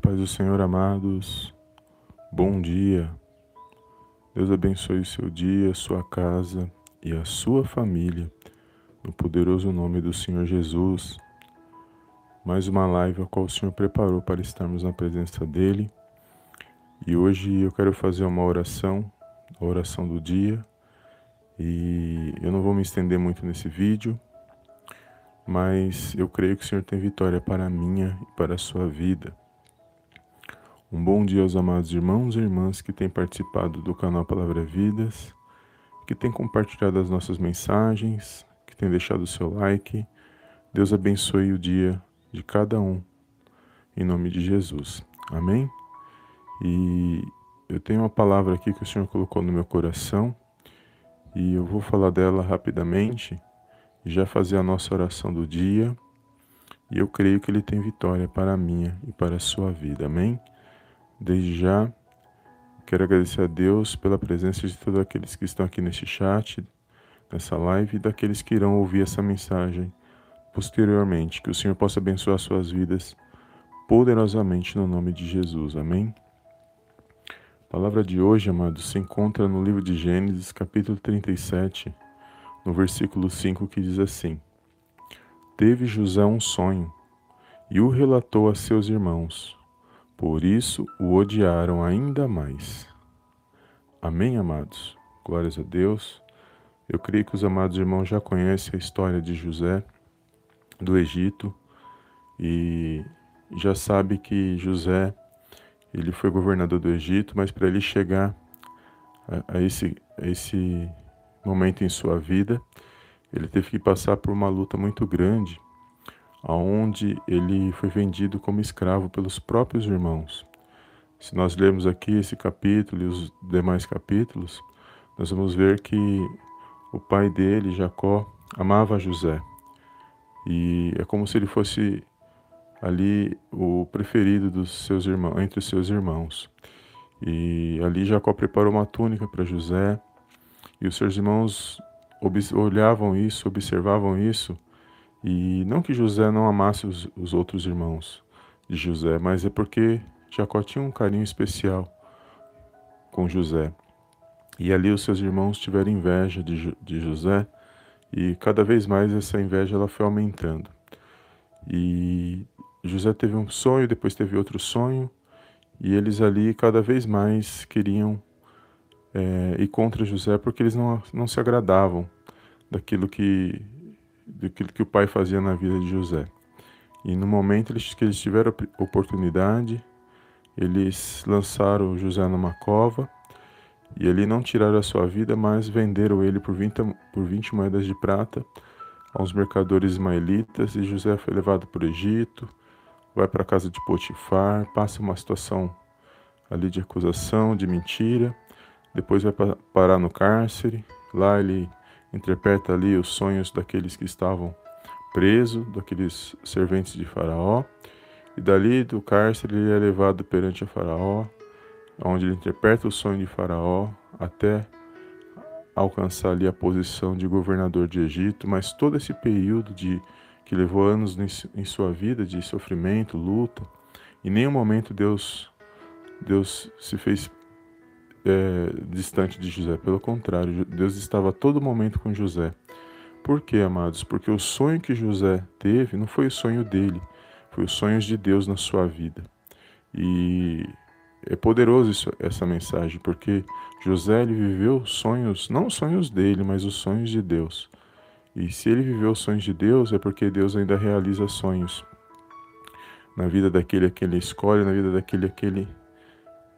Paz do Senhor, amados. Bom dia. Deus abençoe o seu dia, a sua casa e a sua família. No poderoso nome do Senhor Jesus. Mais uma live a qual o Senhor preparou para estarmos na presença dele. E hoje eu quero fazer uma oração, a oração do dia. E eu não vou me estender muito nesse vídeo, mas eu creio que o Senhor tem vitória para a minha e para a sua vida. Um bom dia aos amados irmãos e irmãs que têm participado do canal Palavra Vidas, que têm compartilhado as nossas mensagens, que têm deixado o seu like. Deus abençoe o dia de cada um, em nome de Jesus. Amém? E eu tenho uma palavra aqui que o Senhor colocou no meu coração e eu vou falar dela rapidamente e já fazer a nossa oração do dia. E eu creio que Ele tem vitória para a minha e para a sua vida. Amém? Desde já, quero agradecer a Deus pela presença de todos aqueles que estão aqui neste chat, nessa live, e daqueles que irão ouvir essa mensagem posteriormente. Que o Senhor possa abençoar suas vidas poderosamente no nome de Jesus. Amém? A palavra de hoje, amados, se encontra no livro de Gênesis, capítulo 37, no versículo 5, que diz assim: Teve José um sonho e o relatou a seus irmãos. Por isso o odiaram ainda mais. Amém, amados? Glórias a Deus. Eu creio que os amados irmãos já conhecem a história de José do Egito e já sabe que José ele foi governador do Egito, mas para ele chegar a, a, esse, a esse momento em sua vida, ele teve que passar por uma luta muito grande aonde ele foi vendido como escravo pelos próprios irmãos. Se nós lermos aqui esse capítulo e os demais capítulos, nós vamos ver que o pai dele, Jacó, amava José. E é como se ele fosse ali o preferido dos seus irmãos, entre os seus irmãos. E ali Jacó preparou uma túnica para José, e os seus irmãos olhavam isso, observavam isso, e não que José não amasse os, os outros irmãos de José, mas é porque Jacó tinha um carinho especial com José. E ali os seus irmãos tiveram inveja de, de José e cada vez mais essa inveja ela foi aumentando. E José teve um sonho, depois teve outro sonho, e eles ali cada vez mais queriam é, ir contra José porque eles não, não se agradavam daquilo que daquilo que o pai fazia na vida de José. E no momento que eles tiveram oportunidade, eles lançaram José numa cova e ali não tiraram a sua vida, mas venderam ele por 20, por 20 moedas de prata aos mercadores ismaelitas. E José foi levado para o Egito, vai para a casa de Potifar, passa uma situação ali de acusação, de mentira. Depois vai parar no cárcere. Lá ele interpreta ali os sonhos daqueles que estavam presos, daqueles serventes de Faraó. E dali do cárcere ele é levado perante a Faraó, onde ele interpreta o sonho de Faraó até alcançar ali a posição de governador de Egito. Mas todo esse período de que levou anos em sua vida de sofrimento, luta, em nenhum momento Deus Deus se fez é, distante de José. Pelo contrário, Deus estava a todo momento com José. Por quê, amados? Porque o sonho que José teve não foi o sonho dele, foi os sonhos de Deus na sua vida. E é poderoso isso, essa mensagem, porque José ele viveu sonhos, não os sonhos dele, mas os sonhos de Deus. E se ele viveu os sonhos de Deus, é porque Deus ainda realiza sonhos na vida daquele a que ele escolhe, na vida daquele a que ele,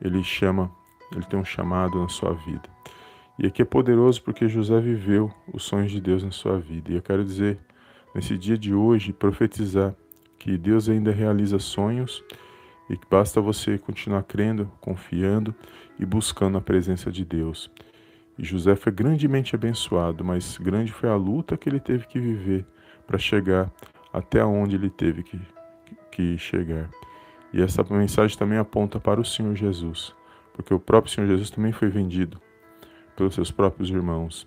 ele chama ele tem um chamado na sua vida. E aqui é poderoso porque José viveu os sonhos de Deus na sua vida. E eu quero dizer, nesse dia de hoje, profetizar que Deus ainda realiza sonhos e que basta você continuar crendo, confiando e buscando a presença de Deus. E José foi grandemente abençoado, mas grande foi a luta que ele teve que viver para chegar até onde ele teve que, que chegar. E essa mensagem também aponta para o Senhor Jesus porque o próprio Senhor Jesus também foi vendido pelos seus próprios irmãos,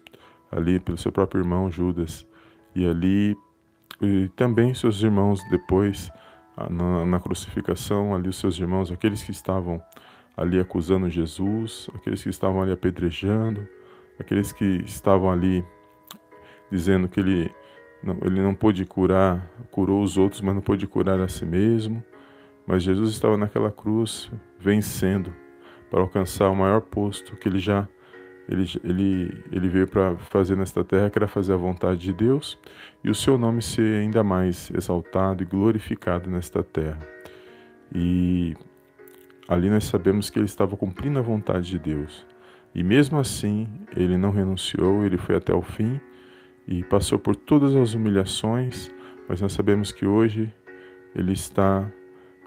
ali pelo seu próprio irmão Judas, e ali e também seus irmãos depois na, na crucificação ali os seus irmãos, aqueles que estavam ali acusando Jesus, aqueles que estavam ali apedrejando, aqueles que estavam ali dizendo que ele não, ele não pôde curar, curou os outros, mas não pôde curar a si mesmo. Mas Jesus estava naquela cruz vencendo para alcançar o maior posto que ele já ele, ele, ele veio para fazer nesta terra, que era fazer a vontade de Deus, e o seu nome ser ainda mais exaltado e glorificado nesta terra. E ali nós sabemos que ele estava cumprindo a vontade de Deus. E mesmo assim, ele não renunciou, ele foi até o fim e passou por todas as humilhações, mas nós sabemos que hoje ele está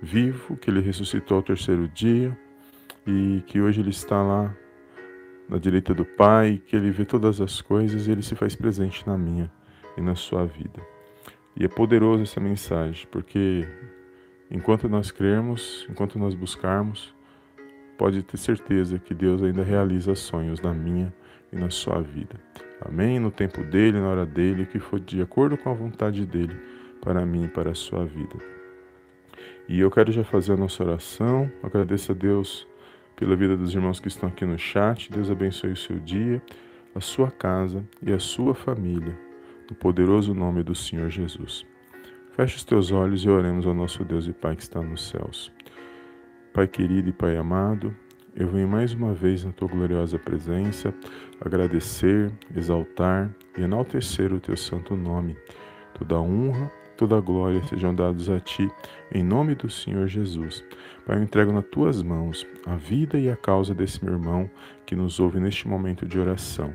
vivo, que ele ressuscitou ao terceiro dia e que hoje ele está lá na direita do Pai, que ele vê todas as coisas e ele se faz presente na minha e na sua vida. E é poderoso essa mensagem, porque enquanto nós crermos, enquanto nós buscarmos, pode ter certeza que Deus ainda realiza sonhos na minha e na sua vida. Amém? No tempo dele, na hora dele, que for de acordo com a vontade dele para mim e para a sua vida. E eu quero já fazer a nossa oração. Agradeço a Deus pela vida dos irmãos que estão aqui no chat. Deus abençoe o seu dia, a sua casa e a sua família, no poderoso nome do Senhor Jesus. Feche os teus olhos e oremos ao nosso Deus e Pai que está nos céus. Pai querido e Pai amado, eu venho mais uma vez na tua gloriosa presença agradecer, exaltar e enaltecer o teu santo nome. Toda honra, toda glória sejam dados a ti, em nome do Senhor Jesus. Pai, eu entrego nas tuas mãos a vida e a causa desse meu irmão que nos ouve neste momento de oração.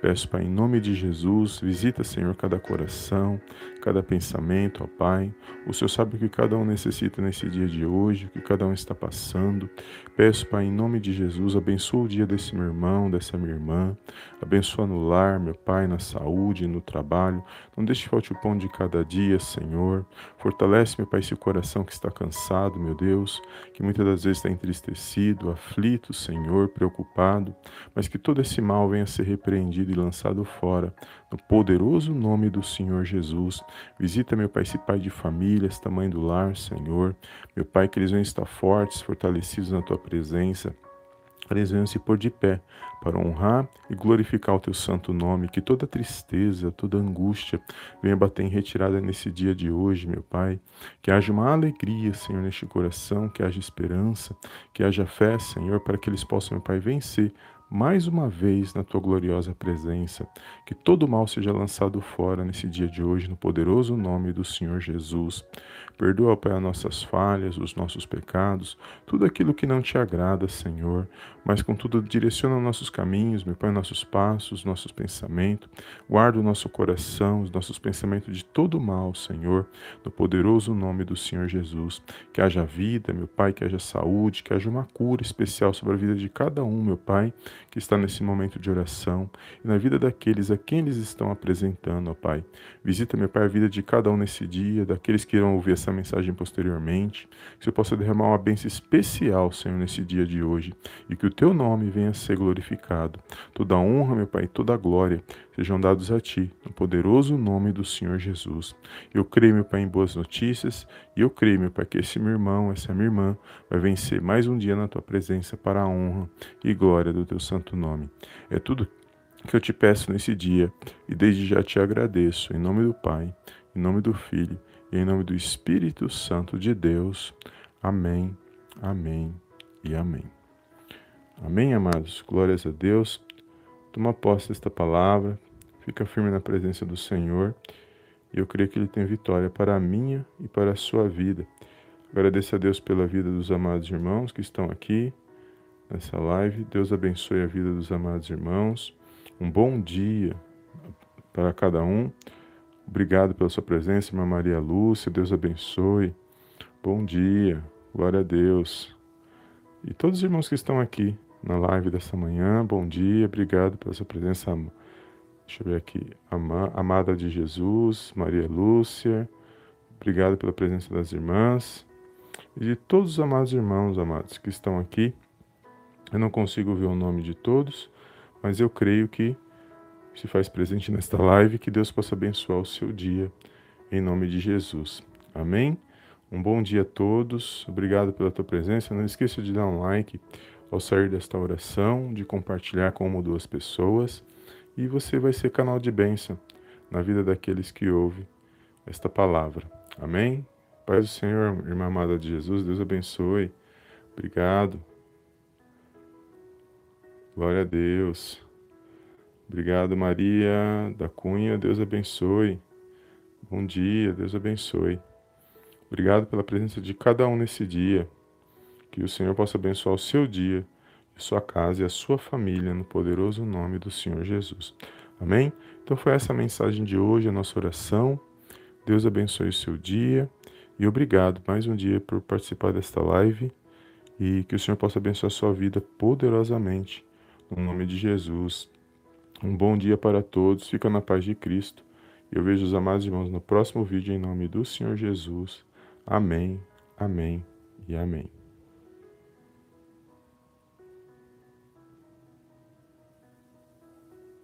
Peço, Pai, em nome de Jesus, visita, Senhor, cada coração, cada pensamento, ó Pai. O Senhor sabe o que cada um necessita nesse dia de hoje, o que cada um está passando. Peço, Pai, em nome de Jesus, abençoa o dia desse meu irmão, dessa minha irmã. Abençoa no lar, meu Pai, na saúde, no trabalho. Não deixe falte o pão de cada dia, Senhor. Fortalece, meu Pai, esse coração que está cansado, meu Deus, que muitas das vezes está entristecido, aflito, Senhor, preocupado, mas que todo esse mal venha a ser repreendido e lançado fora, no poderoso nome do Senhor Jesus. Visita, meu Pai, esse pai de família, esse tamanho do lar, Senhor. Meu Pai, que eles venham estar fortes, fortalecidos na tua presença. Eles venham se pôr de pé para honrar e glorificar o teu santo nome, que toda tristeza, toda angústia venha bater em retirada nesse dia de hoje, meu Pai, que haja uma alegria, Senhor, neste coração, que haja esperança, que haja fé, Senhor, para que eles possam, meu Pai, vencer mais uma vez na tua gloriosa presença. Que todo mal seja lançado fora nesse dia de hoje, no poderoso nome do Senhor Jesus. Perdoa, Pai, as nossas falhas, os nossos pecados, tudo aquilo que não te agrada, Senhor, mas contudo direciona nossos caminhos, meu Pai, nossos passos, nossos pensamentos. Guarda o nosso coração, os nossos pensamentos de todo mal, Senhor, no poderoso nome do Senhor Jesus. Que haja vida, meu Pai, que haja saúde, que haja uma cura especial sobre a vida de cada um, meu Pai, que está nesse momento de oração e na vida daqueles a quem eles estão apresentando, ó Pai. Visita, meu Pai, a vida de cada um nesse dia, daqueles que irão ouvir essa mensagem posteriormente, que você possa derramar uma bênção especial, Senhor, nesse dia de hoje, e que o teu nome venha a ser glorificado. Toda honra, meu Pai, toda glória sejam dados a ti, no poderoso nome do Senhor Jesus. Eu creio, meu Pai, em boas notícias, e eu creio, meu Pai, que esse meu irmão, essa minha irmã, vai vencer mais um dia na tua presença para a honra e glória do teu santo nome. É tudo que eu te peço nesse dia, e desde já te agradeço, em nome do Pai, em nome do Filho e em nome do Espírito Santo de Deus. Amém, amém e amém. Amém, amados? Glórias a Deus. Toma posse desta palavra, fica firme na presença do Senhor e eu creio que Ele tem vitória para a minha e para a sua vida. Agradeço a Deus pela vida dos amados irmãos que estão aqui nessa live. Deus abençoe a vida dos amados irmãos. Um bom dia para cada um. Obrigado pela sua presença, irmã Maria Lúcia. Deus abençoe. Bom dia. Glória a Deus. E todos os irmãos que estão aqui na live dessa manhã, bom dia. Obrigado pela sua presença. Deixa eu ver aqui. Amada de Jesus, Maria Lúcia. Obrigado pela presença das irmãs. E de todos os amados irmãos, amados, que estão aqui. Eu não consigo ver o nome de todos, mas eu creio que se faz presente nesta live. Que Deus possa abençoar o seu dia, em nome de Jesus. Amém? Um bom dia a todos. Obrigado pela tua presença. Não esqueça de dar um like ao sair desta oração, de compartilhar com uma ou duas pessoas, e você vai ser canal de bênção na vida daqueles que ouvem esta palavra. Amém? Paz do Senhor, irmã amada de Jesus, Deus abençoe. Obrigado. Glória a Deus. Obrigado, Maria da Cunha, Deus abençoe. Bom dia, Deus abençoe. Obrigado pela presença de cada um nesse dia. Que o Senhor possa abençoar o seu dia, sua casa e a sua família no poderoso nome do Senhor Jesus. Amém? Então foi essa a mensagem de hoje, a nossa oração. Deus abençoe o seu dia e obrigado mais um dia por participar desta live e que o Senhor possa abençoar a sua vida poderosamente. No nome de Jesus. Um bom dia para todos. Fica na paz de Cristo. Eu vejo os amados irmãos no próximo vídeo em nome do Senhor Jesus. Amém, amém e amém.